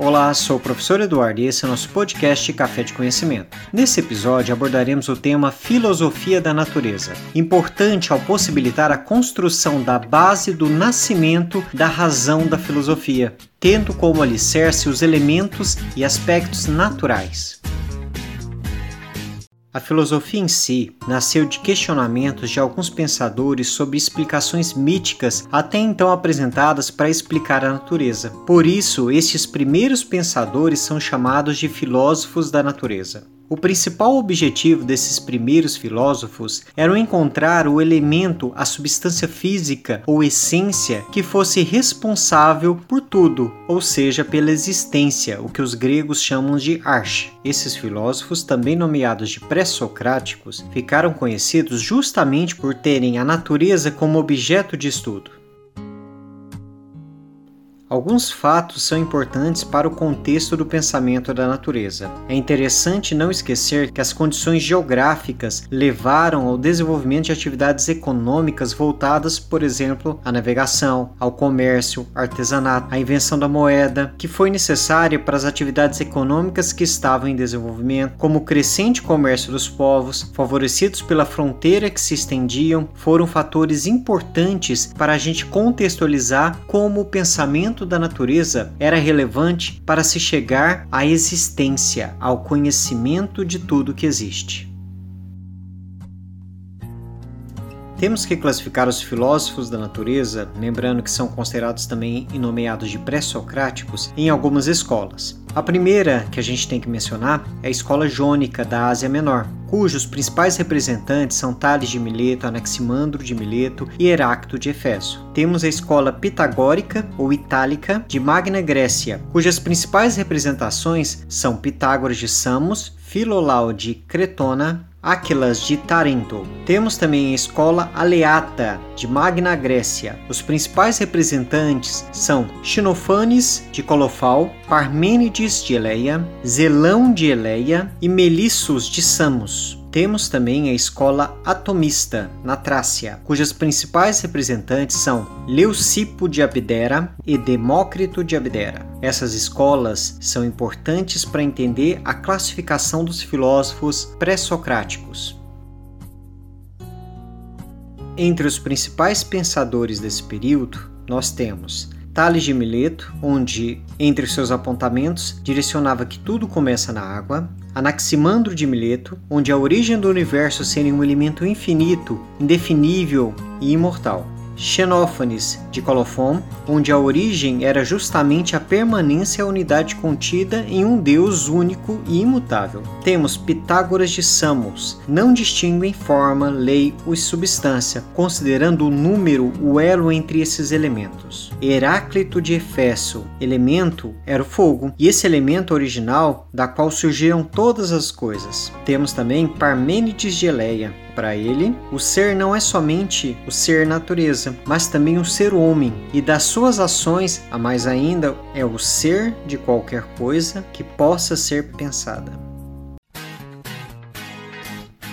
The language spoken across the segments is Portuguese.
Olá, sou o professor Eduardo e esse é nosso podcast Café de Conhecimento. Nesse episódio abordaremos o tema Filosofia da Natureza, importante ao possibilitar a construção da base do nascimento da razão da filosofia, tendo como alicerce os elementos e aspectos naturais. A filosofia em si nasceu de questionamentos de alguns pensadores sobre explicações míticas até então apresentadas para explicar a natureza. Por isso, estes primeiros pensadores são chamados de filósofos da natureza. O principal objetivo desses primeiros filósofos era encontrar o elemento, a substância física ou essência que fosse responsável por tudo, ou seja, pela existência, o que os gregos chamam de arche. Esses filósofos, também nomeados de pré-socráticos, ficaram conhecidos justamente por terem a natureza como objeto de estudo. Alguns fatos são importantes para o contexto do pensamento da natureza. É interessante não esquecer que as condições geográficas levaram ao desenvolvimento de atividades econômicas voltadas, por exemplo, à navegação, ao comércio, artesanato, à invenção da moeda, que foi necessária para as atividades econômicas que estavam em desenvolvimento, como o crescente comércio dos povos, favorecidos pela fronteira que se estendiam, foram fatores importantes para a gente contextualizar como o pensamento da natureza era relevante para se chegar à existência, ao conhecimento de tudo que existe. Temos que classificar os filósofos da natureza, lembrando que são considerados também e nomeados de pré-socráticos, em algumas escolas. A primeira que a gente tem que mencionar é a escola jônica da Ásia Menor, cujos principais representantes são Tales de Mileto, Anaximandro de Mileto e Heráclito de Efeso. Temos a escola pitagórica ou itálica de Magna Grécia, cujas principais representações são Pitágoras de Samos, Filolau de Cretona, Áquilas de Tarento. Temos também a escola Aleata de Magna Grécia. Os principais representantes são Xenofanes de Colofal, Parmênides de Eleia, Zelão de Eleia e Melissos de Samos. Temos também a escola atomista, na Trácia, cujas principais representantes são Leucipo de Abdera e Demócrito de Abdera. Essas escolas são importantes para entender a classificação dos filósofos pré-socráticos. Entre os principais pensadores desse período, nós temos Tales de Mileto, onde, entre seus apontamentos, direcionava que tudo começa na água, Anaximandro de Mileto, onde a origem do universo seria um elemento infinito, indefinível e imortal. Xenófanes de Colofon, onde a origem era justamente a permanência a unidade contida em um Deus único e imutável. Temos Pitágoras de Samos, não distinguem forma, lei ou substância, considerando o número o elo entre esses elementos. Heráclito de Efeso, elemento era o fogo, e esse elemento original da qual surgiram todas as coisas. Temos também Parmênides de Eleia, para ele, o ser não é somente o ser natureza, mas também o ser homem, e das suas ações, a mais ainda, é o ser de qualquer coisa que possa ser pensada.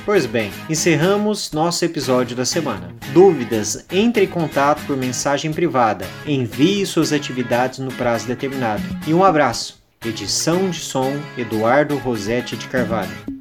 Pois bem, encerramos nosso episódio da semana. Dúvidas? Entre em contato por mensagem privada. Envie suas atividades no prazo determinado. E um abraço. Edição de som Eduardo Rosetti de Carvalho.